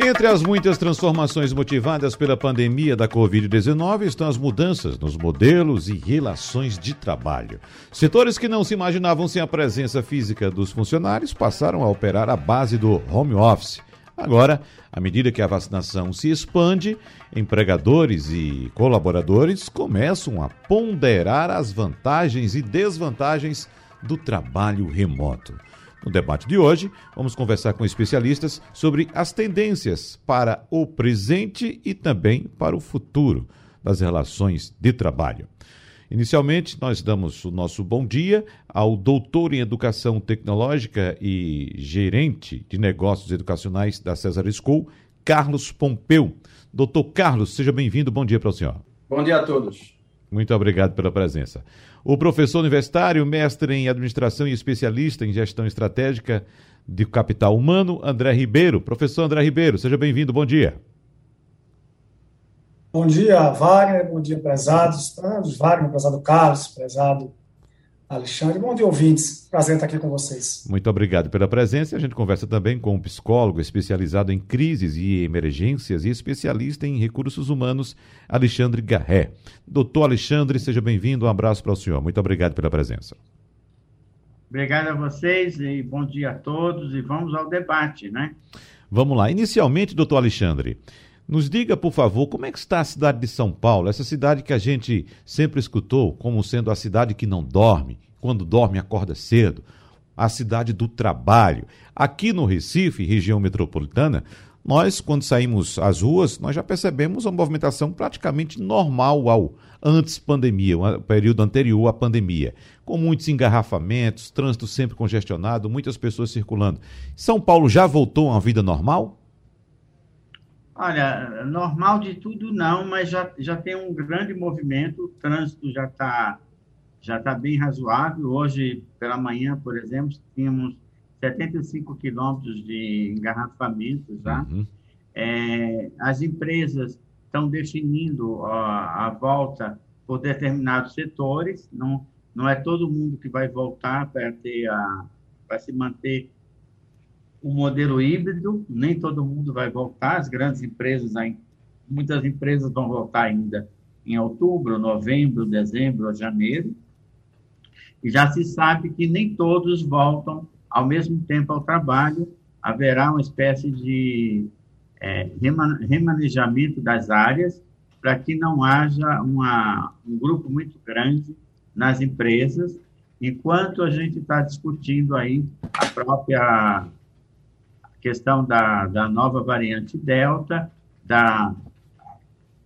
entre as muitas transformações motivadas pela pandemia da Covid-19 estão as mudanças nos modelos e relações de trabalho. Setores que não se imaginavam sem a presença física dos funcionários passaram a operar à base do home office. Agora, à medida que a vacinação se expande, empregadores e colaboradores começam a ponderar as vantagens e desvantagens do trabalho remoto. No debate de hoje, vamos conversar com especialistas sobre as tendências para o presente e também para o futuro das relações de trabalho. Inicialmente, nós damos o nosso bom dia ao doutor em Educação Tecnológica e gerente de negócios educacionais da César School, Carlos Pompeu. Doutor Carlos, seja bem-vindo. Bom dia para o senhor. Bom dia a todos. Muito obrigado pela presença. O professor universitário, mestre em administração e especialista em gestão estratégica de capital humano, André Ribeiro. Professor André Ribeiro, seja bem-vindo, bom dia. Bom dia, Wagner, bom dia, prezados, Wagner, prezado Carlos, prezado Alexandre. Bom dia, ouvintes. Prazer estar aqui com vocês. Muito obrigado pela presença. A gente conversa também com um psicólogo especializado em crises e emergências e especialista em recursos humanos, Alexandre Garré. Doutor Alexandre, seja bem-vindo. Um abraço para o senhor. Muito obrigado pela presença. Obrigado a vocês e bom dia a todos. E vamos ao debate, né? Vamos lá. Inicialmente, doutor Alexandre, nos diga, por favor, como é que está a cidade de São Paulo, essa cidade que a gente sempre escutou como sendo a cidade que não dorme, quando dorme acorda cedo, a cidade do trabalho. Aqui no Recife, região metropolitana, nós, quando saímos às ruas, nós já percebemos uma movimentação praticamente normal ao antes pandemia, o período anterior à pandemia, com muitos engarrafamentos, trânsito sempre congestionado, muitas pessoas circulando. São Paulo já voltou a uma vida normal? Olha, normal de tudo não, mas já, já tem um grande movimento, o trânsito já está já tá bem razoável. Hoje, pela manhã, por exemplo, tínhamos 75 quilômetros de engarrafamento já. Uhum. É, as empresas estão definindo a, a volta por determinados setores, não, não é todo mundo que vai voltar para ter a, para se manter o modelo híbrido, nem todo mundo vai voltar, as grandes empresas, muitas empresas vão voltar ainda em outubro, novembro, dezembro, janeiro, e já se sabe que nem todos voltam ao mesmo tempo ao trabalho, haverá uma espécie de é, remanejamento das áreas para que não haja uma, um grupo muito grande nas empresas, enquanto a gente está discutindo aí a própria questão da, da nova variante Delta, da,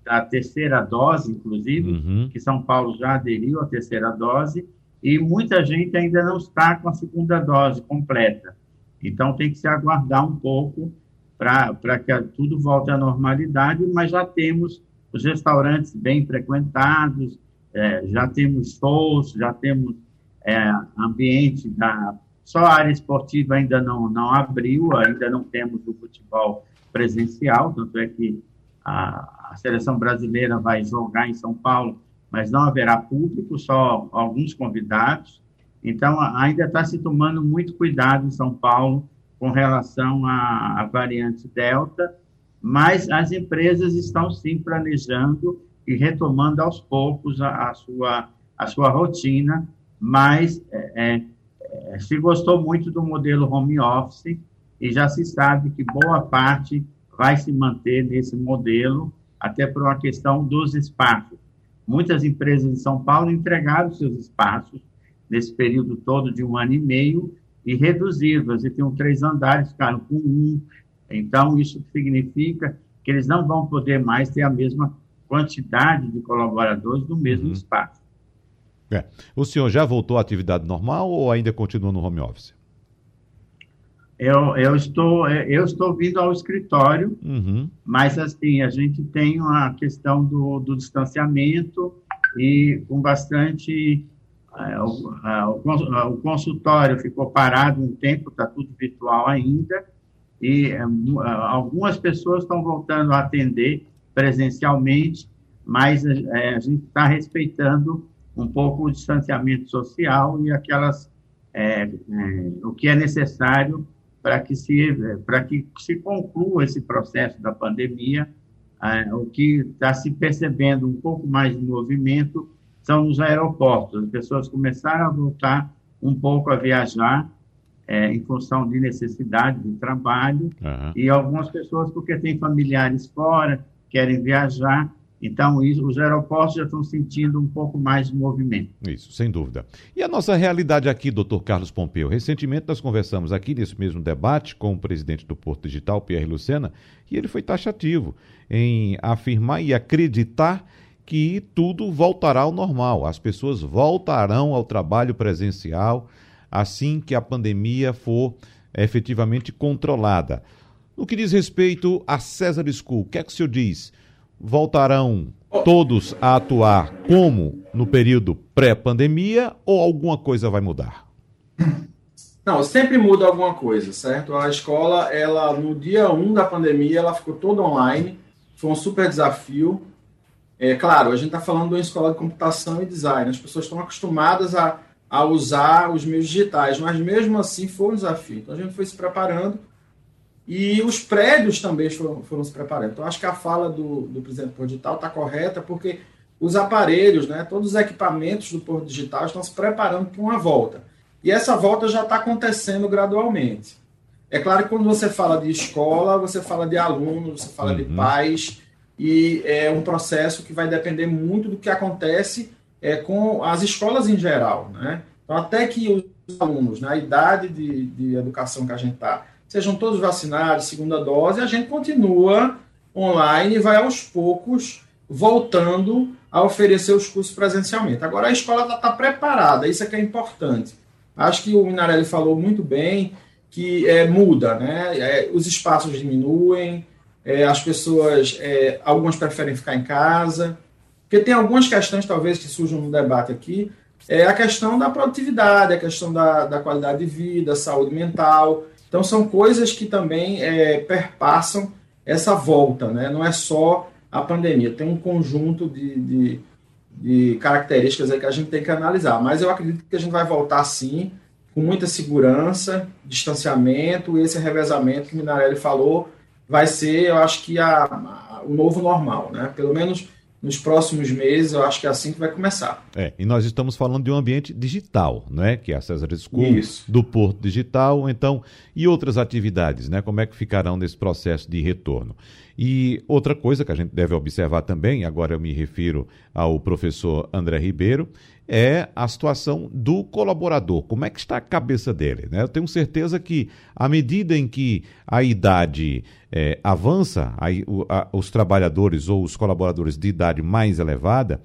da terceira dose, inclusive, uhum. que São Paulo já aderiu à terceira dose, e muita gente ainda não está com a segunda dose completa. Então, tem que se aguardar um pouco para que tudo volte à normalidade, mas já temos os restaurantes bem frequentados, é, já temos shows, já temos é, ambiente da só a área esportiva ainda não, não abriu, ainda não temos o futebol presencial, tanto é que a, a seleção brasileira vai jogar em São Paulo, mas não haverá público, só alguns convidados. Então, ainda está se tomando muito cuidado em São Paulo com relação à, à variante Delta, mas as empresas estão sim planejando e retomando aos poucos a, a sua, a sua rotina, mas é, é se gostou muito do modelo home office e já se sabe que boa parte vai se manter nesse modelo, até por uma questão dos espaços. Muitas empresas em São Paulo entregaram seus espaços nesse período todo de um ano e meio e reduziram. E tinham três andares, ficaram com um. Então, isso significa que eles não vão poder mais ter a mesma quantidade de colaboradores no mesmo uhum. espaço. É. O senhor já voltou à atividade normal ou ainda continua no home office? Eu, eu, estou, é, eu estou vindo ao escritório, uhum. mas assim, a gente tem a questão do, do distanciamento e com bastante. É, o, consultório ficou parado um tempo, está tudo virtual ainda, e é, algumas pessoas estão voltando a atender presencialmente, mas a gente está respeitando um pouco o distanciamento social e aquelas é, é, o que é necessário para que se para que se conclua esse processo da pandemia. É, o que está se percebendo um pouco mais de movimento são nos aeroportos. As pessoas começaram a voltar um pouco a viajar é, em função de necessidade de trabalho uhum. e algumas pessoas porque têm familiares fora querem viajar então, isso, os aeroportos já estão sentindo um pouco mais de movimento. Isso, sem dúvida. E a nossa realidade aqui, doutor Carlos Pompeu? Recentemente nós conversamos aqui nesse mesmo debate com o presidente do Porto Digital, Pierre Lucena, e ele foi taxativo em afirmar e acreditar que tudo voltará ao normal. As pessoas voltarão ao trabalho presencial assim que a pandemia for efetivamente controlada. No que diz respeito a César School, o que é que o senhor diz? Voltarão todos a atuar como no período pré-pandemia ou alguma coisa vai mudar? Não, sempre muda alguma coisa, certo? A escola, ela no dia 1 da pandemia, ela ficou toda online, foi um super desafio. É claro, a gente está falando de uma escola de computação e design, as pessoas estão acostumadas a, a usar os meios digitais, mas mesmo assim foi um desafio. Então a gente foi se preparando e os prédios também foram, foram se preparando. Então, acho que a fala do, do presidente do Porto Digital está correta, porque os aparelhos, né, todos os equipamentos do Porto Digital estão se preparando para uma volta. E essa volta já está acontecendo gradualmente. É claro que quando você fala de escola, você fala de alunos, você fala uhum. de pais, e é um processo que vai depender muito do que acontece é, com as escolas em geral. Né? Então, até que os alunos, na né, idade de, de educação que a gente está, sejam todos vacinados, segunda dose, a gente continua online e vai aos poucos voltando a oferecer os cursos presencialmente. Agora a escola está tá preparada, isso é que é importante. Acho que o Minarelli falou muito bem que é, muda, né? É, os espaços diminuem, é, as pessoas, é, algumas preferem ficar em casa, porque tem algumas questões talvez que surjam no debate aqui, é a questão da produtividade, a questão da, da qualidade de vida, saúde mental, então, são coisas que também é, perpassam essa volta, né? não é só a pandemia, tem um conjunto de, de, de características aí que a gente tem que analisar. Mas eu acredito que a gente vai voltar sim, com muita segurança, distanciamento e esse revezamento que o Minarelli falou vai ser, eu acho que a, a, o novo normal, né? Pelo menos nos próximos meses, eu acho que é assim que vai começar. É, e nós estamos falando de um ambiente digital, né? Que é a César School, Isso. do Porto Digital, então, e outras atividades, né? Como é que ficarão nesse processo de retorno? E outra coisa que a gente deve observar também, agora eu me refiro ao professor André Ribeiro, é a situação do colaborador. Como é que está a cabeça dele? Né? Eu tenho certeza que, à medida em que a idade é, avança, o, a, os trabalhadores ou os colaboradores de idade mais elevada,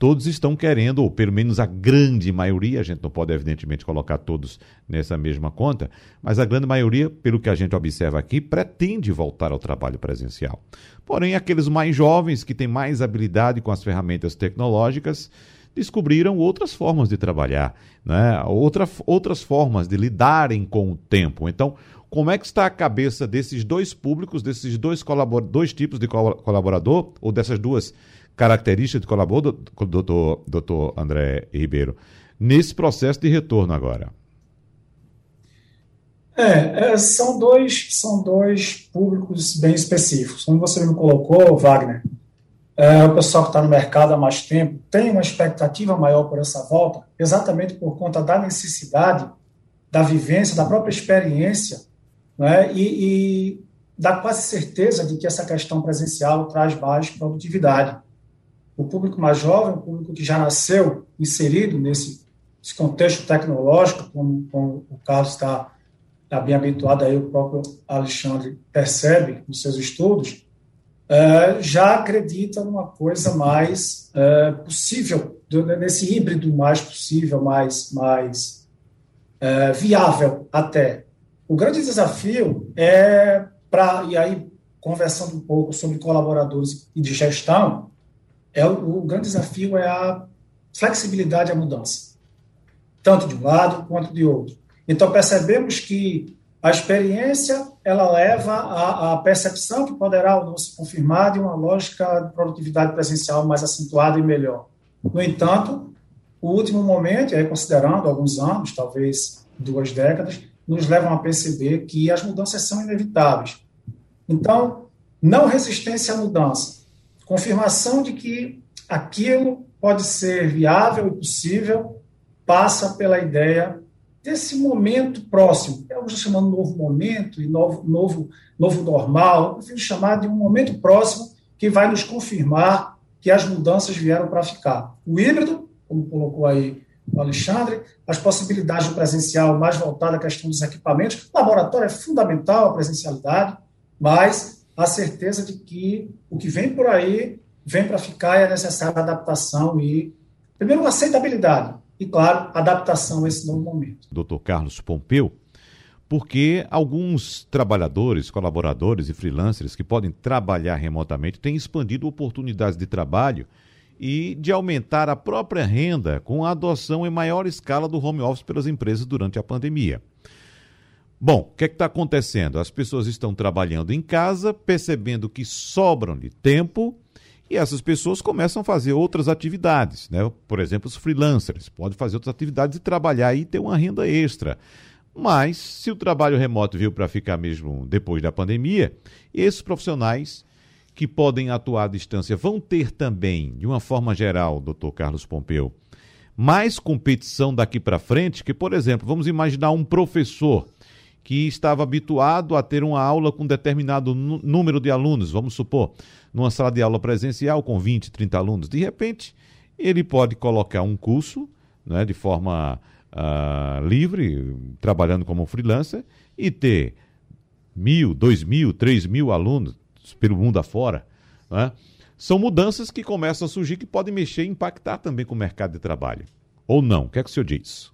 todos estão querendo, ou pelo menos a grande maioria, a gente não pode evidentemente colocar todos nessa mesma conta, mas a grande maioria, pelo que a gente observa aqui, pretende voltar ao trabalho presencial. Porém, aqueles mais jovens que têm mais habilidade com as ferramentas tecnológicas, descobriram outras formas de trabalhar, né? Outra, outras formas de lidarem com o tempo. Então, como é que está a cabeça desses dois públicos, desses dois, dois tipos de colaborador, ou dessas duas características de colaborador, doutor, doutor André Ribeiro, nesse processo de retorno agora? É, é, são dois são dois públicos bem específicos. Como você me colocou, Wagner, é, o pessoal que está no mercado há mais tempo tem uma expectativa maior por essa volta, exatamente por conta da necessidade, da vivência, da própria experiência, né, e, e da quase certeza de que essa questão presencial traz mais produtividade. O público mais jovem, o público que já nasceu inserido nesse, nesse contexto tecnológico, como, como o Carlos está tá bem habituado, aí o próprio Alexandre percebe nos seus estudos, uh, já acredita numa coisa mais uh, possível, nesse híbrido mais possível, mais, mais uh, viável até. O grande desafio é para, e aí conversando um pouco sobre colaboradores e de gestão, é o, o grande desafio é a flexibilidade à mudança, tanto de um lado quanto de outro. Então percebemos que A experiência, ela leva à, percepção que poderá ou não se confirmar de uma lógica de produtividade presencial mais acentuada e melhor. No entanto, o último momento, aí considerando alguns anos, talvez duas décadas, nos levam a perceber que as mudanças são inevitáveis. Então, não resistência à mudança, confirmação de que aquilo pode ser viável e possível, passa pela ideia desse momento próximo. Eu estou chamando novo momento e novo, novo, novo normal, eu prefiro chamar de um momento próximo que vai nos confirmar que as mudanças vieram para ficar. O híbrido, como colocou aí o Alexandre, as possibilidades do presencial mais voltada à questão dos equipamentos. O laboratório é fundamental, a presencialidade, mas a certeza de que o que vem por aí vem para ficar e é necessária adaptação e, primeiro, aceitabilidade e, claro, adaptação a esse novo momento. Doutor Carlos Pompeu, porque alguns trabalhadores, colaboradores e freelancers que podem trabalhar remotamente têm expandido oportunidades de trabalho e de aumentar a própria renda com a adoção em maior escala do home office pelas empresas durante a pandemia. Bom, o que é está acontecendo? As pessoas estão trabalhando em casa, percebendo que sobram-lhe tempo e essas pessoas começam a fazer outras atividades, né? Por exemplo, os freelancers podem fazer outras atividades e trabalhar e ter uma renda extra. Mas, se o trabalho remoto veio para ficar mesmo depois da pandemia, esses profissionais que podem atuar à distância vão ter também, de uma forma geral, doutor Carlos Pompeu, mais competição daqui para frente, que, por exemplo, vamos imaginar um professor que estava habituado a ter uma aula com determinado número de alunos, vamos supor, numa sala de aula presencial com 20, 30 alunos. De repente, ele pode colocar um curso né, de forma uh, livre, trabalhando como freelancer, e ter mil, dois mil, três mil alunos pelo mundo afora. Né? São mudanças que começam a surgir que podem mexer e impactar também com o mercado de trabalho. Ou não? O que é que o senhor diz?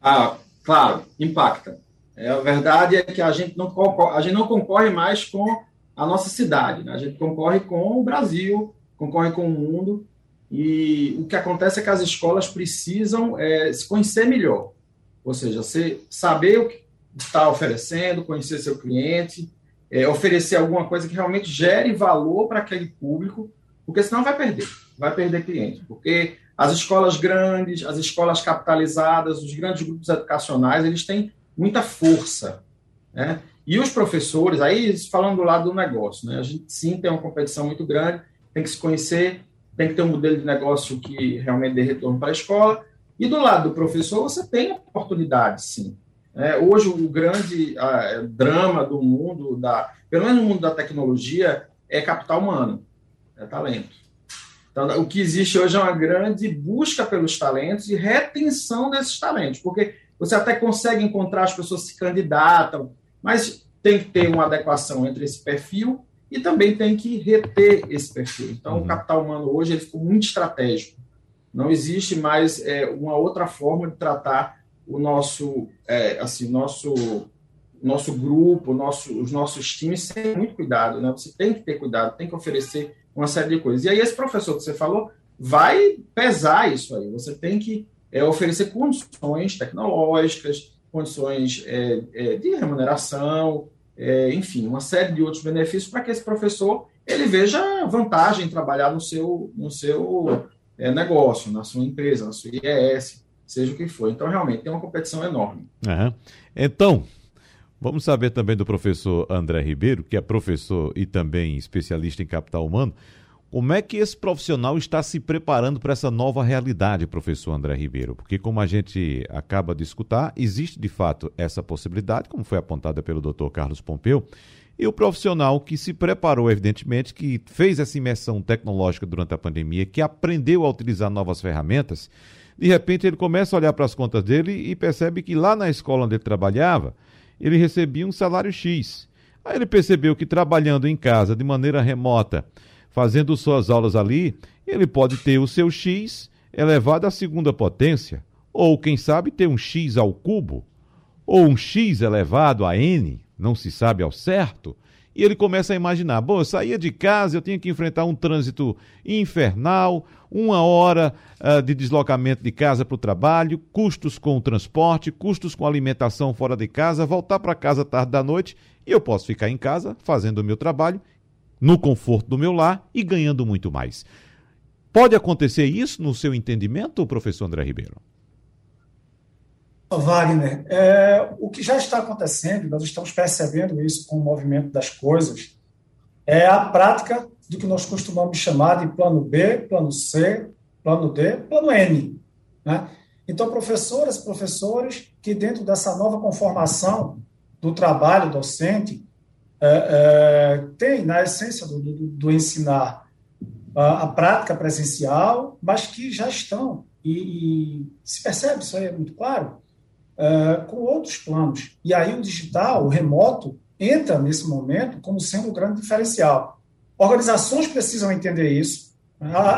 Ah, claro, impacta. É, a verdade é que a gente não a gente não concorre mais com a nossa cidade, né? a gente concorre com o Brasil, concorre com o mundo, e o que acontece é que as escolas precisam é, se conhecer melhor, ou seja, você saber o que está oferecendo, conhecer seu cliente, é, oferecer alguma coisa que realmente gere valor para aquele público, porque senão vai perder, vai perder cliente, porque as escolas grandes, as escolas capitalizadas, os grandes grupos educacionais, eles têm muita força. Né? E os professores, aí falando do lado do negócio, né? a gente sim tem uma competição muito grande, tem que se conhecer, tem que ter um modelo de negócio que realmente dê retorno para a escola. E do lado do professor, você tem oportunidade, sim. É, hoje, o grande a, drama do mundo, da, pelo menos no mundo da tecnologia, é capital humano, é talento. Então, o que existe hoje é uma grande busca pelos talentos e retenção desses talentos, porque você até consegue encontrar as pessoas se candidatam, mas tem que ter uma adequação entre esse perfil e também tem que reter esse perfil. Então, uhum. o capital humano hoje ele ficou muito estratégico. Não existe mais é, uma outra forma de tratar o nosso, é, assim, nosso, nosso grupo, nosso, os nossos times sem muito cuidado. Né? Você tem que ter cuidado, tem que oferecer uma série de coisas. E aí, esse professor que você falou vai pesar isso aí. Você tem que é oferecer condições tecnológicas, condições é, é, de remuneração, é, enfim, uma série de outros benefícios para que esse professor ele veja vantagem em trabalhar no seu, no seu é, negócio, na sua empresa, na sua IES, seja o que for. Então, realmente, tem uma competição enorme. Uhum. Então, vamos saber também do professor André Ribeiro, que é professor e também especialista em capital humano. Como é que esse profissional está se preparando para essa nova realidade, professor André Ribeiro? Porque, como a gente acaba de escutar, existe de fato essa possibilidade, como foi apontada pelo doutor Carlos Pompeu, e o profissional que se preparou, evidentemente, que fez essa imersão tecnológica durante a pandemia, que aprendeu a utilizar novas ferramentas, de repente ele começa a olhar para as contas dele e percebe que lá na escola onde ele trabalhava, ele recebia um salário X. Aí ele percebeu que trabalhando em casa de maneira remota, fazendo suas aulas ali, ele pode ter o seu x elevado à segunda potência, ou quem sabe ter um x ao cubo, ou um x elevado a n, não se sabe ao certo. e ele começa a imaginar: bom, eu saía de casa, eu tinha que enfrentar um trânsito infernal, uma hora uh, de deslocamento de casa para o trabalho, custos com o transporte, custos com alimentação fora de casa, voltar para casa tarde da noite e eu posso ficar em casa fazendo o meu trabalho, no conforto do meu lar e ganhando muito mais. Pode acontecer isso no seu entendimento, professor André Ribeiro? Wagner, é, o que já está acontecendo, nós estamos percebendo isso com o movimento das coisas, é a prática do que nós costumamos chamar de plano B, plano C, plano D, plano N. Né? Então, professoras professores que, dentro dessa nova conformação do trabalho docente, é, é, tem na essência do, do, do ensinar a, a, prática presencial, mas que já estão, e, e se percebe, isso aí é muito claro, uh, com outros planos. E aí o digital, o remoto, entra nesse momento como sendo o grande diferencial. Organizações precisam entender isso.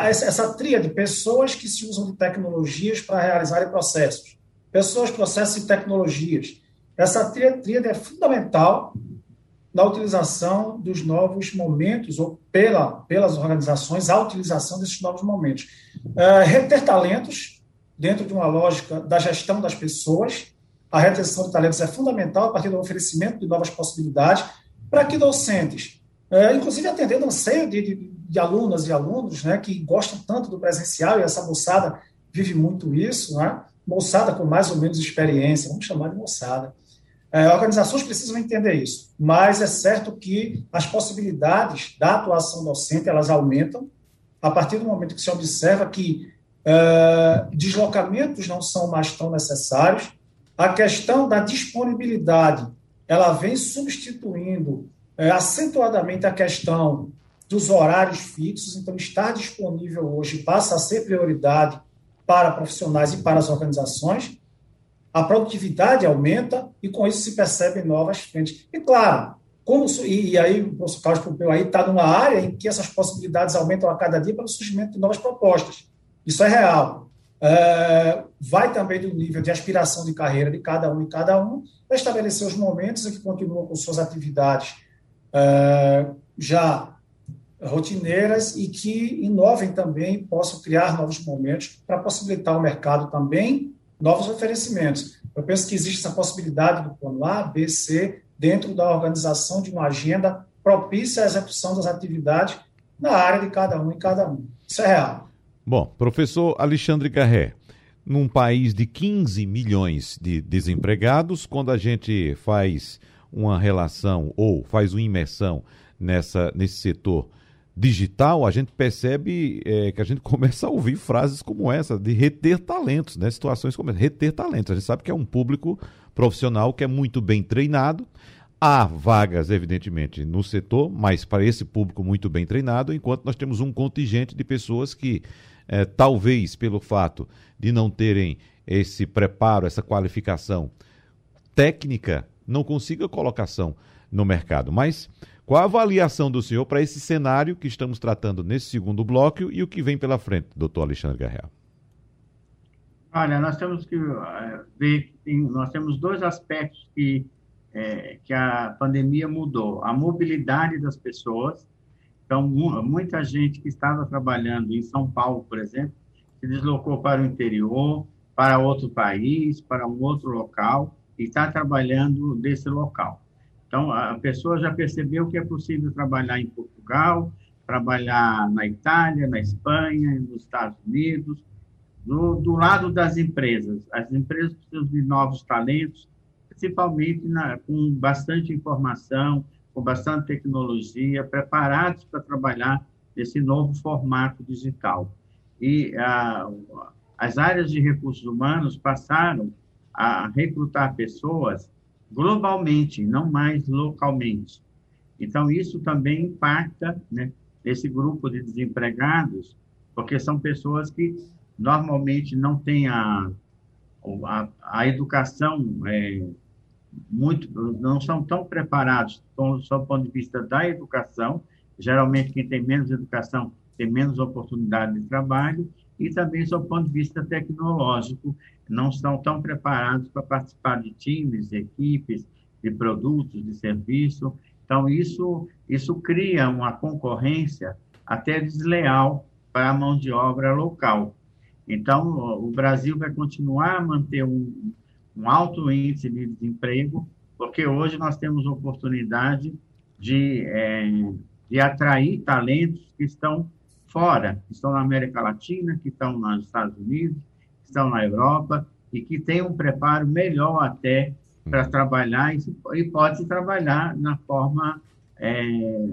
Essa, tria de pessoas que se usam de tecnologias para realizarem processos. Pessoas, processos e tecnologias. Essa tríade é fundamental na utilização dos novos momentos, ou pela, pelas organizações, a utilização desses novos momentos. Uh, reter talentos, dentro de uma lógica da gestão das pessoas, a retenção de talentos é fundamental a partir do oferecimento de novas possibilidades para que docentes, é, inclusive atendendo anseio de, de, de alunas e alunos né, que gostam tanto do presencial, e essa moçada vive muito isso, né, moçada com mais ou menos experiência, vamos chamar de moçada. É, organizações precisam entender isso, mas é certo que as possibilidades da atuação docente elas aumentam a partir do momento que se observa que é, deslocamentos não são mais tão necessários, a questão da disponibilidade, ela vem substituindo é, acentuadamente a questão dos horários fixos, então estar disponível hoje passa a ser prioridade para profissionais e para as organizações, a produtividade aumenta e com isso se percebem novas frentes. E claro, como, e, e aí o professor Carlos Pompeu aí está numa área em que essas possibilidades aumentam a cada dia pelo surgimento de novas propostas. Isso é real. É, vai também do nível de aspiração de carreira de cada um e cada um, para estabelecer os momentos em que continuam com suas atividades é, já rotineiras e que inovem também, possam criar novos momentos para possibilitar ao mercado também novos oferecimentos. Eu penso que existe essa possibilidade do plano A, B, C, dentro da organização de uma agenda propícia à execução das atividades na área de cada um e cada um. Isso é real. Bom, professor Alexandre Garré, num país de 15 milhões de desempregados, quando a gente faz uma relação ou faz uma imersão nessa, nesse setor digital, a gente percebe é, que a gente começa a ouvir frases como essa, de reter talentos, né? situações como essa, reter talentos. A gente sabe que é um público profissional que é muito bem treinado, Há vagas, evidentemente, no setor, mas para esse público muito bem treinado, enquanto nós temos um contingente de pessoas que é, talvez pelo fato de não terem esse preparo, essa qualificação técnica, não consiga colocação no mercado. Mas qual a avaliação do senhor para esse cenário que estamos tratando nesse segundo bloco e o que vem pela frente, doutor Alexandre Garreal? Olha, nós temos que eh, ver, nós temos dois aspectos que, é, que a pandemia mudou. A mobilidade das pessoas, então, muita gente que estava trabalhando em São Paulo, por exemplo, se deslocou para o interior, para outro país, para um outro local, e está trabalhando desse local. Então, a pessoa já percebeu que é possível trabalhar em Portugal, trabalhar na Itália, na Espanha, nos Estados Unidos, do, do lado das empresas. As empresas precisam de novos talentos, principalmente na, com bastante informação, com bastante tecnologia, preparados para trabalhar nesse novo formato digital. E ah, as áreas de recursos humanos passaram a recrutar pessoas globalmente, não mais localmente. Então, isso também impacta né, esse grupo de desempregados, porque são pessoas que normalmente não têm a, a, a educação é, muito, não são tão preparados do ponto de vista da educação. Geralmente, quem tem menos educação tem menos oportunidade de trabalho e também, do ponto de vista tecnológico, não estão tão preparados para participar de times, de equipes, de produtos, de serviço. Então, isso, isso cria uma concorrência até desleal para a mão de obra local. Então, o Brasil vai continuar a manter um, um alto índice de desemprego, porque hoje nós temos oportunidade de, é, de atrair talentos que estão fora, que estão na América Latina, que estão nos Estados Unidos, que estão na Europa e que têm um preparo melhor até para uhum. trabalhar e, pode trabalhar na forma é,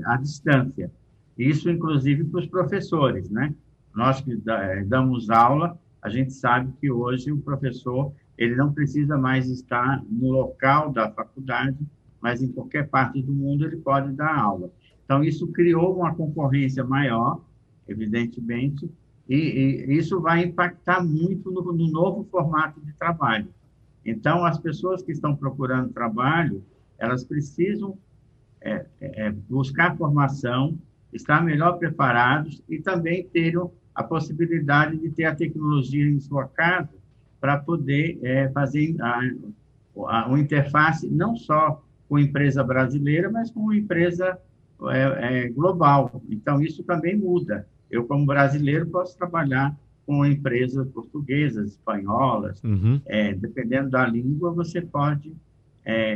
à distância. Isso, inclusive, para os professores, né? Nós que é, damos aula, a gente sabe que hoje o professor ele não precisa mais estar no local da faculdade, mas em qualquer parte do mundo ele pode dar aula. Então, isso criou uma concorrência maior, evidentemente, e, e isso vai impactar muito no, no, novo formato de trabalho. Então, as pessoas que estão procurando trabalho, elas precisam é, é, buscar formação, estar melhor preparados e também ter a possibilidade de ter a tecnologia em sua casa para poder é, fazer a, a, uma interface não só com empresa brasileira, mas com empresa é, é, global. Então, isso também muda. Eu, como brasileiro, posso trabalhar com empresas portuguesas, espanholas, uhum. É, dependendo da língua, você pode é,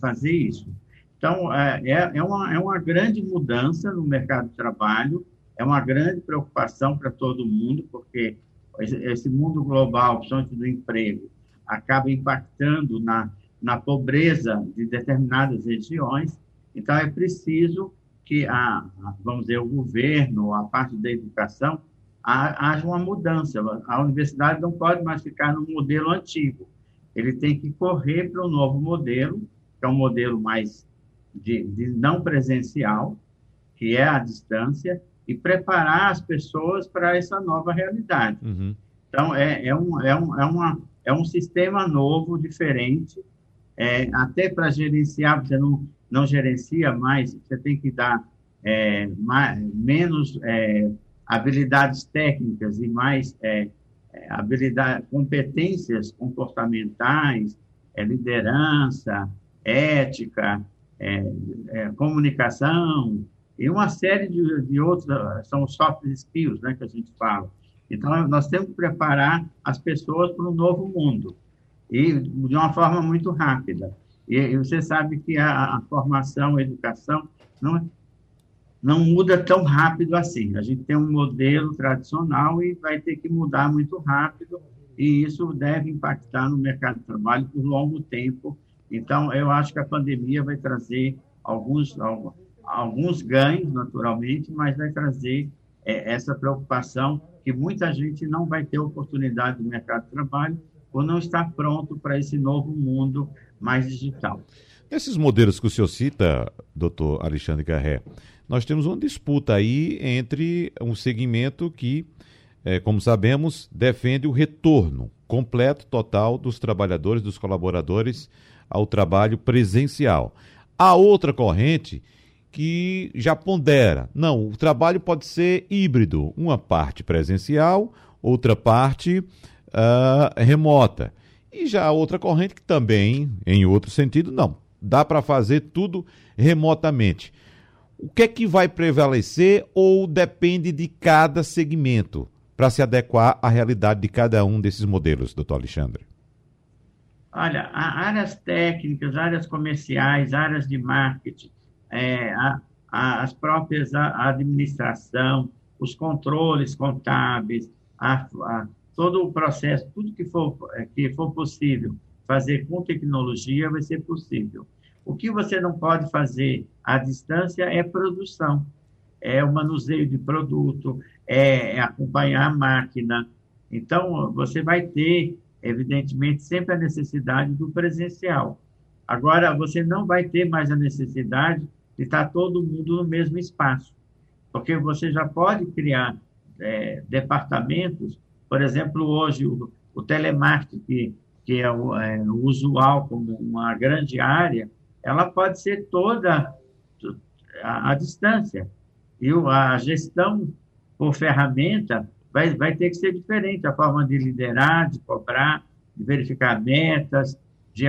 fazer isso. Então, é, é, é, uma, é uma grande mudança no mercado de trabalho, é uma grande preocupação para todo mundo, porque esse mundo global, principalmente do emprego, acaba impactando na, na pobreza de determinadas regiões. Então, é preciso que, a, vamos dizer, o governo, a parte da educação, haja uma mudança. A universidade não pode mais ficar no modelo antigo. Ele tem que correr para um novo modelo, que é um modelo mais de, de não presencial, que é a distância, e preparar as pessoas para essa nova realidade. Uhum. Então, é, é, um, é, um, é, uma, é um sistema novo, diferente, é, até para gerenciar, você não, não gerencia mais, você tem que dar é, mais, menos é, habilidades técnicas e mais é, é habilidade, competências comportamentais, é, liderança, ética, é, comunicação, e uma série de, de outros, são soft skills, né, que a gente fala. Então, nós temos que preparar as pessoas para um novo mundo, e de uma forma muito rápida. E, você sabe que a, a, formação, a educação, não, não muda tão rápido assim. A gente tem um modelo tradicional e vai ter que mudar muito rápido, e isso deve impactar no mercado de trabalho por longo tempo. Então, eu acho que a pandemia vai trazer alguns, alguns ganhos, naturalmente, mas vai trazer é, essa preocupação que muita gente não vai ter oportunidade no mercado de trabalho ou não está pronto para esse novo mundo mais digital. Nesses modelos que o senhor cita, doutor Alexandre Garré, nós temos uma disputa aí entre um segmento que, é, como sabemos, defende o retorno completo, total dos trabalhadores, dos colaboradores ao trabalho presencial. A outra corrente que já pondera. Não, o trabalho pode ser híbrido, uma parte presencial, outra parte uh, remota. E já a outra corrente que também, em outro sentido, não. Dá para fazer tudo remotamente. O que é que vai prevalecer ou depende de cada segmento para se adequar à realidade de cada um desses modelos, doutor Alexandre? Olha, áreas técnicas, áreas comerciais, áreas de marketing, é, a, a, as próprias a, administração, os controles contábeis, todo o processo, tudo que for, é, que for possível fazer com tecnologia vai ser possível. O que você não pode fazer à distância é produção, é o manuseio de produto, é, é acompanhar a máquina. Então, você vai ter, evidentemente, sempre a necessidade do presencial. Agora, você não vai ter mais a necessidade de estar todo mundo no mesmo espaço, porque você já pode criar é, departamentos, por exemplo, hoje o, o telemarketing, que, que é o, é usual como uma grande área, ela pode ser toda à, distância. E a gestão por ferramenta vai, vai ter que ser diferente, a forma de liderar, de cobrar, de verificar metas, de,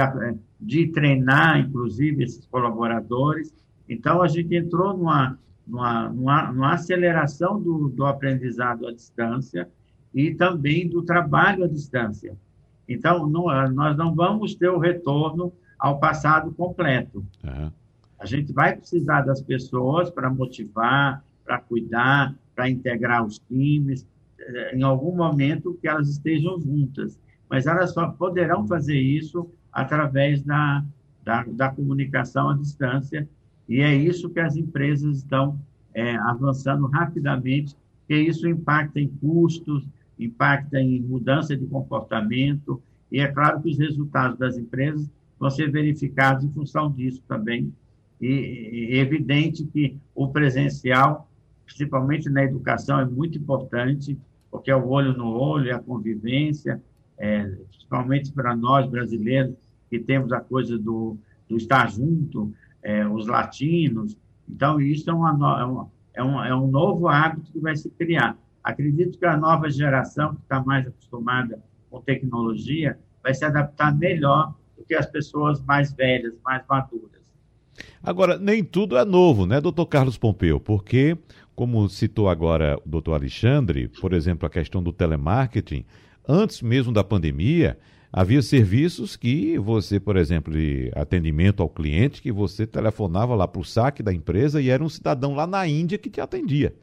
de treinar, inclusive, esses colaboradores. Então, a gente entrou numa, numa, numa, numa aceleração do, do aprendizado à distância e também do trabalho à distância. Então, não, nós não vamos ter o retorno ao passado completo. Uhum. A gente vai precisar das pessoas para motivar, para cuidar, para integrar os times, eh, em algum momento que elas estejam juntas. Mas elas só poderão fazer isso através da, da, da comunicação à distância, e é isso que as empresas estão é, avançando rapidamente, porque isso impacta em custos, impacta em mudança de comportamento, e é claro que os resultados das empresas vão ser verificados em função disso também. E é evidente que o presencial, principalmente na educação, é muito importante, porque é o olho no olho, é a convivência, é, principalmente para nós brasileiros, que temos a coisa do, do estar junto, é, os latinos. Então, isso é, uma, é, um, é um novo hábito que vai se criar. Acredito que a nova geração, que está mais acostumada com tecnologia, vai se adaptar melhor do que as pessoas mais velhas, mais maduras. Agora, nem tudo é novo, né, doutor Carlos Pompeu? Porque, como citou agora o doutor Alexandre, por exemplo, a questão do telemarketing, antes mesmo da pandemia, havia serviços que você, por exemplo, de atendimento ao cliente, que você telefonava lá para o saque da empresa e era um cidadão lá na Índia que te atendia.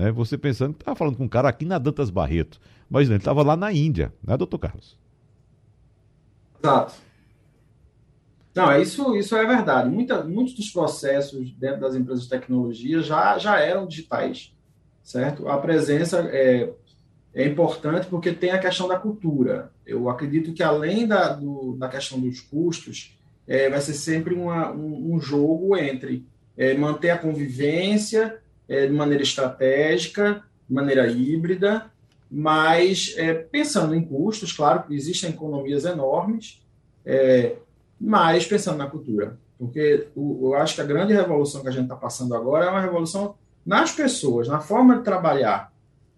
Né? Você pensando que estava falando com um cara aqui na Dantas Barreto, mas ele estava lá na Índia, né, doutor Carlos? Exato. Não, é isso, isso é verdade. Muita, muitos dos processos dentro das empresas de tecnologia já, já eram digitais, certo? A presença é, é importante porque tem a questão da cultura. Eu acredito que além da, do, da questão dos custos, é, vai ser sempre uma, um, um, jogo entre é, manter a convivência é, de maneira estratégica, de maneira híbrida, mas é, pensando em custos, claro que existem economias enormes, é, mas pensando na cultura. Porque o, eu acho que a grande revolução que a gente está passando agora é uma revolução nas pessoas, na forma de trabalhar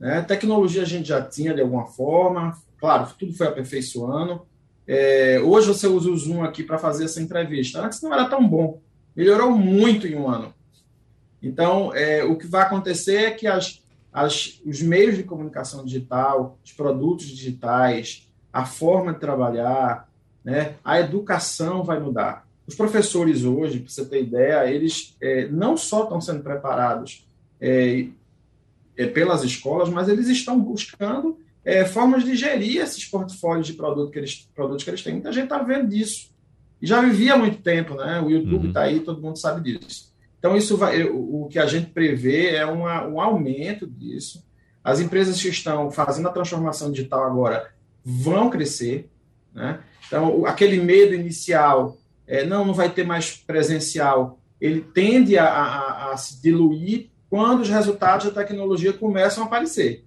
né? Tecnologia a gente já tinha de alguma forma, claro, tudo foi aperfeiçoando. É, hoje você usa o Zoom aqui para fazer essa entrevista. Antes não era tão bom, melhorou muito em um ano. Então, é, o que vai acontecer é que as, as, os meios de comunicação digital, os produtos digitais, a forma de trabalhar, né, a educação vai mudar. Os professores hoje, para você ter ideia, eles é, não só estão sendo preparados é, é, pelas escolas, mas eles estão buscando é, formas de gerir esses portfólios de produto que eles, produtos que eles têm. Muita gente está vendo disso. E já vivia há muito tempo, né? O YouTube está uhum. aí, todo mundo sabe disso. Então, isso vai, o, que a gente prevê é uma, um aumento disso. As empresas que estão fazendo a transformação digital agora vão crescer. Né? Então, aquele medo inicial, é, não, não vai ter mais presencial, ele tende a, a, a se diluir quando os resultados da tecnologia começam a aparecer,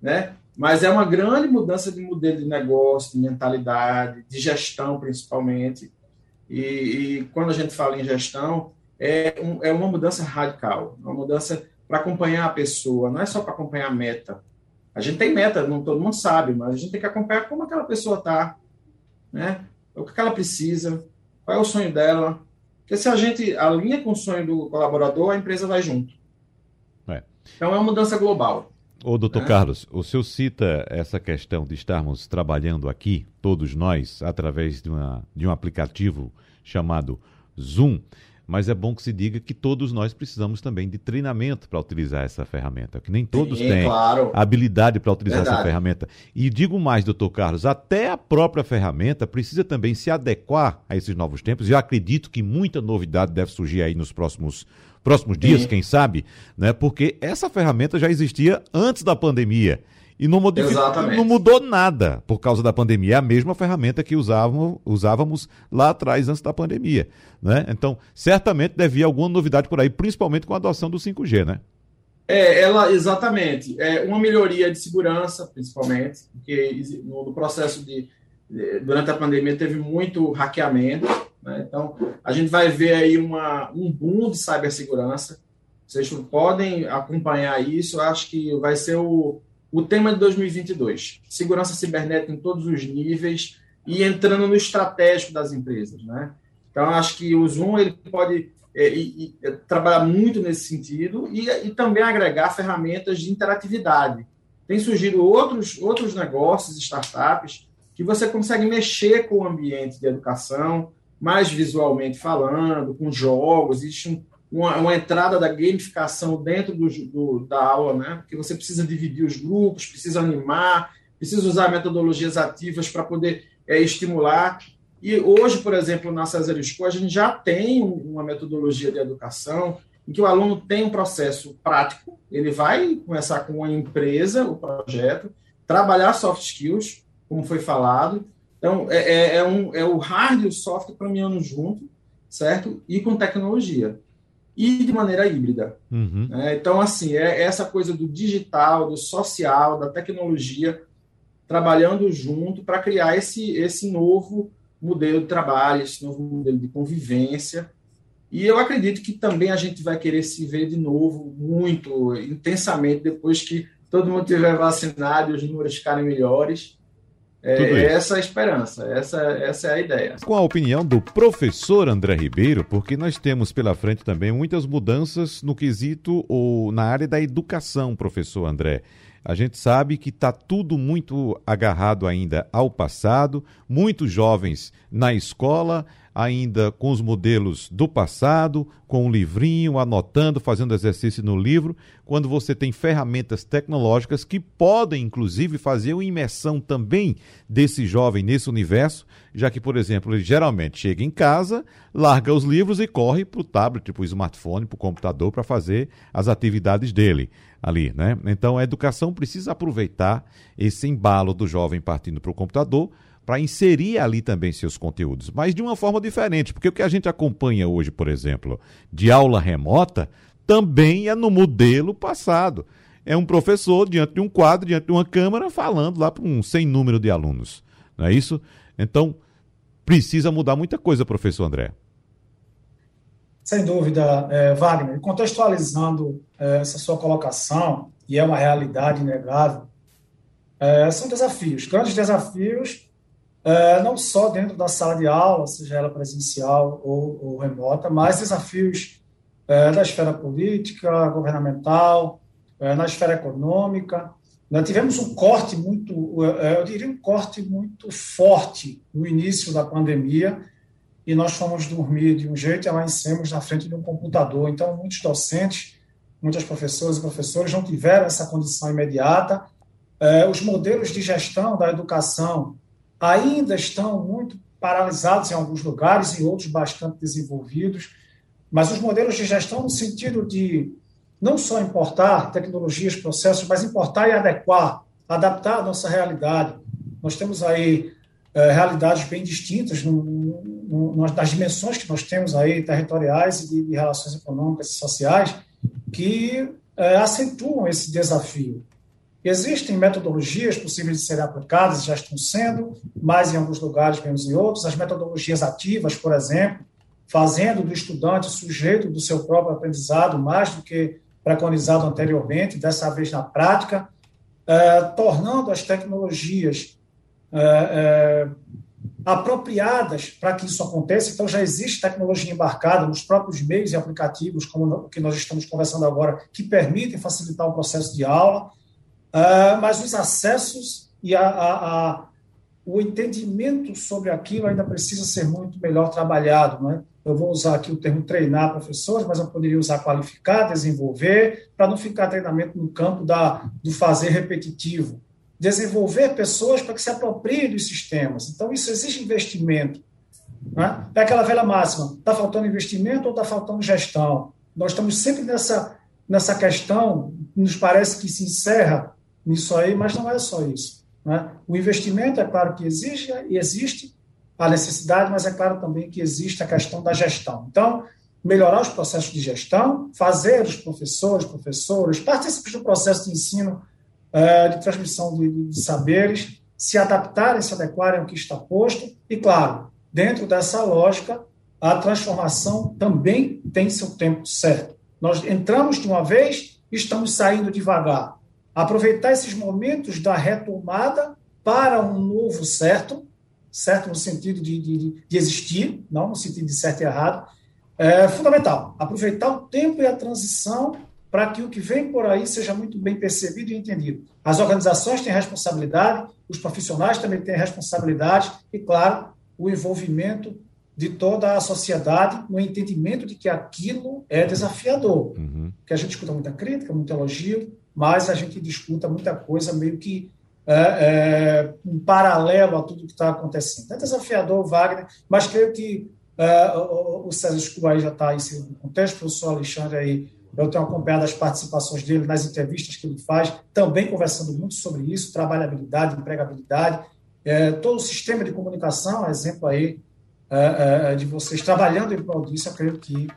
né? Mas é uma grande mudança de modelo de negócio, de mentalidade, de gestão, principalmente. E, e quando a gente fala em gestão, é, um, é uma mudança radical, uma mudança para acompanhar a pessoa, não é só para acompanhar a meta. A gente tem meta, não todo mundo sabe, mas a gente tem que acompanhar como aquela pessoa está, né? O que ela precisa, qual é o sonho dela. Porque se a gente alinha com o sonho do colaborador, a empresa vai junto. Então é uma mudança global. Ô, doutor é. Carlos, o senhor cita essa questão de estarmos trabalhando aqui, todos nós, através de, uma, de um aplicativo chamado Zoom, mas é bom que se diga que todos nós precisamos também de treinamento para utilizar essa ferramenta, que nem todos Sim, têm claro. habilidade para utilizar Verdade. essa ferramenta. E digo mais, doutor Carlos, até a própria ferramenta precisa também se adequar a esses novos tempos. Eu acredito que muita novidade deve surgir aí nos próximos próximos dias, Sim. quem sabe, né? Porque essa ferramenta já existia antes da pandemia. E não, não, mudou nada por causa da pandemia. É a mesma ferramenta que usávamos, usávamos lá atrás, antes da pandemia. Né? Então, certamente devia alguma novidade por aí, principalmente com a adoção do 5G, né? É, ela, exatamente. É uma melhoria de segurança, principalmente, porque no, no processo de. Durante a pandemia teve muito hackeamento, né? Então, a gente vai ver aí uma, um boom de cibersegurança. Vocês podem acompanhar isso. Eu acho que vai ser o, o tema de 2022. Segurança cibernética em todos os níveis e entrando no estratégico das empresas. Né? Então, acho que o Zoom ele pode é, e, e, trabalhar muito nesse sentido e, e também agregar ferramentas de interatividade. Tem surgido outros, outros negócios, startups, que você consegue mexer com o ambiente de educação, mais visualmente falando, com jogos, existe um, uma, uma, entrada da gamificação dentro do, do, da aula, né? porque você precisa dividir os grupos, precisa animar, precisa usar metodologias ativas para poder é, estimular. E hoje, por exemplo, na César School, a gente já tem uma metodologia de educação em que o aluno tem um processo prático, ele vai começar com uma empresa, o projeto, trabalhar soft skills, como foi falado. Então, é, é, é um, é o hard e o soft caminhando junto, certo? E com tecnologia. E de maneira híbrida. Uhum. É, então, assim, é essa coisa do digital, do social, da tecnologia, trabalhando junto para criar esse, esse novo modelo de trabalho, esse novo modelo de convivência. E eu acredito que também a gente vai querer se ver de novo muito intensamente depois que todo mundo tiver vacinado e os números ficarem melhores. É essa a esperança, essa, essa é a ideia. Com a opinião do professor André Ribeiro, porque nós temos pela frente também muitas mudanças no quesito ou na área da educação, professor André. A gente sabe que está tudo muito agarrado ainda ao passado, muitos jovens na escola, ainda com os modelos do passado, com um livrinho, anotando, fazendo exercício no livro, quando você tem ferramentas tecnológicas que podem, inclusive, fazer uma imersão também desse jovem nesse universo, já que, por exemplo, ele geralmente chega em casa, larga os livros e corre para o tablet, para o smartphone, para o computador, para fazer as atividades dele ali, né? Então a educação precisa aproveitar esse embalo do jovem partindo para o computador para inserir ali também seus conteúdos, mas de uma forma diferente, porque o que a gente acompanha hoje, por exemplo, de aula remota, também é no modelo passado. É um professor diante de um quadro, diante de uma câmera, falando lá para um sem número de alunos. Não é isso? Então, precisa mudar muita coisa, professor André. Sem dúvida, é, Wagner. Contextualizando é, essa sua colocação, e é uma realidade inegável, é, são desafios, grandes desafios é, não só dentro da sala de aula, seja ela presencial ou, ou remota, mas desafios é, da esfera política, governamental, é, na esfera econômica. Nós tivemos um corte muito, é, eu diria um corte muito forte no início da pandemia, e nós fomos dormir de um jeito e amanhecemos na frente de um computador. Então, muitos docentes, muitas professoras e professores não tiveram essa condição imediata. É, os modelos de gestão da educação ainda estão muito paralisados em alguns lugares, em outros bastante desenvolvidos, mas os modelos de gestão no sentido de não só importar tecnologias, processos, mas importar e adequar, adaptar a nossa realidade. Nós temos aí é, realidades bem distintas no, no, nas dimensões que nós temos aí territoriais e de, de relações econômicas e sociais que é, acentuam esse desafio. Existem metodologias possíveis de serem aplicadas, já estão sendo, mais em alguns lugares, menos em outros. As metodologias ativas, por exemplo, fazendo do estudante sujeito do seu próprio aprendizado, mais do que preconizado anteriormente, dessa vez na prática, eh, tornando as tecnologias eh, eh, apropriadas para que isso aconteça. Então, já existe tecnologia embarcada nos próprios meios e aplicativos, como o que nós estamos conversando agora, que permitem facilitar o processo de aula Uh, mas os acessos e a, a, a, o entendimento sobre aquilo ainda precisa ser muito melhor trabalhado. Né? Eu vou usar aqui o termo treinar professores, mas eu poderia usar qualificar, desenvolver, para não ficar treinamento no campo da, do fazer repetitivo. Desenvolver pessoas para que se apropriem dos sistemas. Então, isso exige investimento. Né? É aquela velha máxima: está faltando investimento ou está faltando gestão? Nós estamos sempre nessa, nessa questão, nos parece que se encerra nisso aí, mas não é só isso. Né? O investimento, é claro que exige e existe a necessidade, mas é claro também que existe a questão da gestão. Então, melhorar os processos de gestão, fazer os professores, professores, participantes do processo de ensino, é, de transmissão de, saberes, se adaptarem, se adequarem ao que está posto, e, claro, dentro dessa lógica, a transformação também tem seu tempo certo. Nós entramos de uma vez estamos saindo devagar aproveitar esses momentos da retomada para um novo certo, certo no sentido de, de, de existir, não no sentido de certo e errado, é fundamental. Aproveitar o tempo e a transição para que o que vem por aí seja muito bem percebido e entendido. As organizações têm responsabilidade, os profissionais também têm responsabilidade e, claro, o envolvimento de toda a sociedade no entendimento de que aquilo é desafiador. Uhum. Que a gente escuta muita crítica, muito elogio, mas a gente discuta muita coisa meio que é, é, um paralelo a tudo que está acontecendo. É desafiador, Wagner, mas creio que é, o, o César Escuba já está inserido no contexto, o professor Alexandre aí, eu tenho acompanhado as participações dele nas entrevistas que ele faz, também conversando muito sobre isso, trabalhabilidade, empregabilidade, é, todo o sistema de comunicação, exemplo aí é, é, de vocês trabalhando em prol disso, eu creio que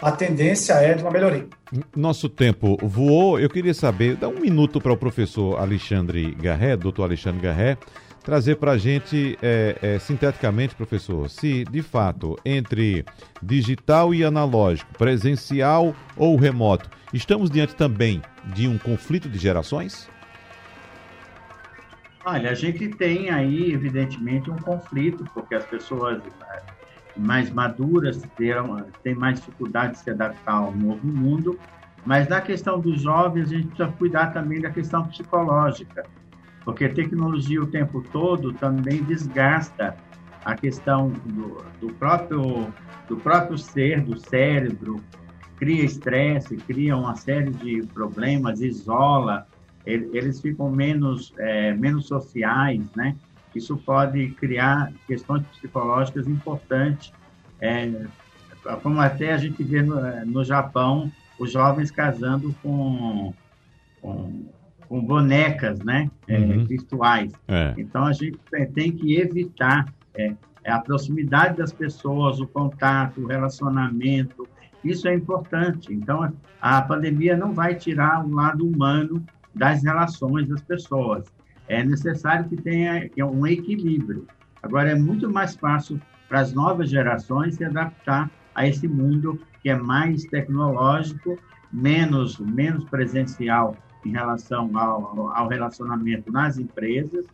a tendência é de uma melhoria. Nosso tempo voou. Eu queria saber, dá um minuto para o professor Alexandre Garré, doutor Alexandre Garré, trazer para a gente, é, é, sinteticamente, professor, se de fato entre digital e analógico, presencial ou remoto, estamos diante também de um conflito de gerações? Olha, a gente tem aí, evidentemente, um conflito, porque as pessoas mais maduras têm mais dificuldade de se adaptar ao novo mundo, mas na questão dos jovens, a gente precisa cuidar também da questão psicológica, porque a tecnologia o tempo todo também desgasta a questão do, do próprio do próprio ser, do cérebro, cria estresse, cria uma série de problemas, isola, eles ficam menos é, menos sociais, né? Isso pode criar questões psicológicas importantes, é, como até a gente vê no, no Japão, os jovens casando com, com, com bonecas né, é, uhum. virtuais. É. Então, a gente tem que evitar é, a proximidade das pessoas, o contato, o relacionamento, isso é importante. Então, a pandemia não vai tirar o lado humano das relações das pessoas é necessário que tenha um equilíbrio. Agora, é muito mais fácil para as novas gerações se adaptar a esse mundo que é mais tecnológico, menos, menos presencial em relação ao, ao relacionamento nas empresas,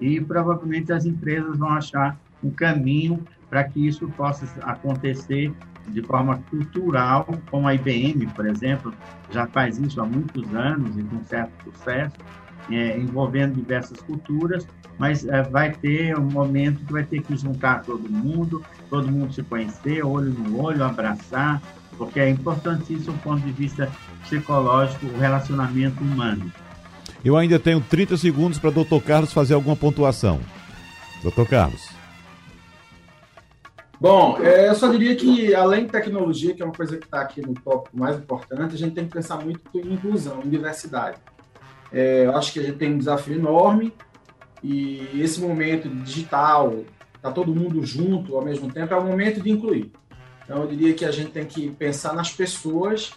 e provavelmente as empresas vão achar um caminho para que isso possa acontecer de forma cultural, como a IBM, por exemplo, já faz isso há muitos anos e com certo sucesso, é, envolvendo diversas culturas, mas é, vai ter um momento que vai ter que juntar todo mundo, todo mundo se conhecer, olho no olho, abraçar, porque é importantíssimo do ponto de vista psicológico o relacionamento humano. Eu ainda tenho 30 segundos para o doutor Carlos fazer alguma pontuação. Doutor Carlos. Bom, é, eu só diria que, além de tecnologia, que é uma coisa que está aqui no tópico mais importante, a gente tem que pensar muito em inclusão, em diversidade. É, eu acho que a gente tem um desafio enorme e esse momento digital, tá todo mundo junto ao mesmo tempo, é o momento de incluir. Então, eu diria que a gente tem que pensar nas pessoas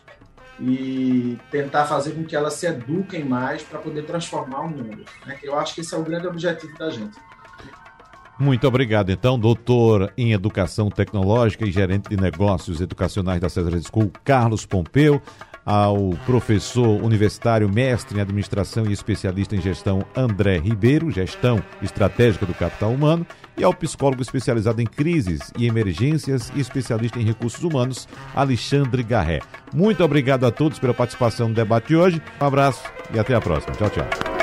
e tentar fazer com que elas se eduquem mais para poder transformar o mundo. Né? Eu acho que esse é o grande objetivo da gente. Muito obrigado, então, doutor em Educação Tecnológica e gerente de negócios educacionais da César School, Carlos Pompeu ao professor universitário, mestre em administração e especialista em gestão André Ribeiro, gestão estratégica do capital humano, e ao psicólogo especializado em crises e emergências e especialista em recursos humanos, Alexandre Garré. Muito obrigado a todos pela participação no debate de hoje. Um abraço e até a próxima. Tchau, tchau.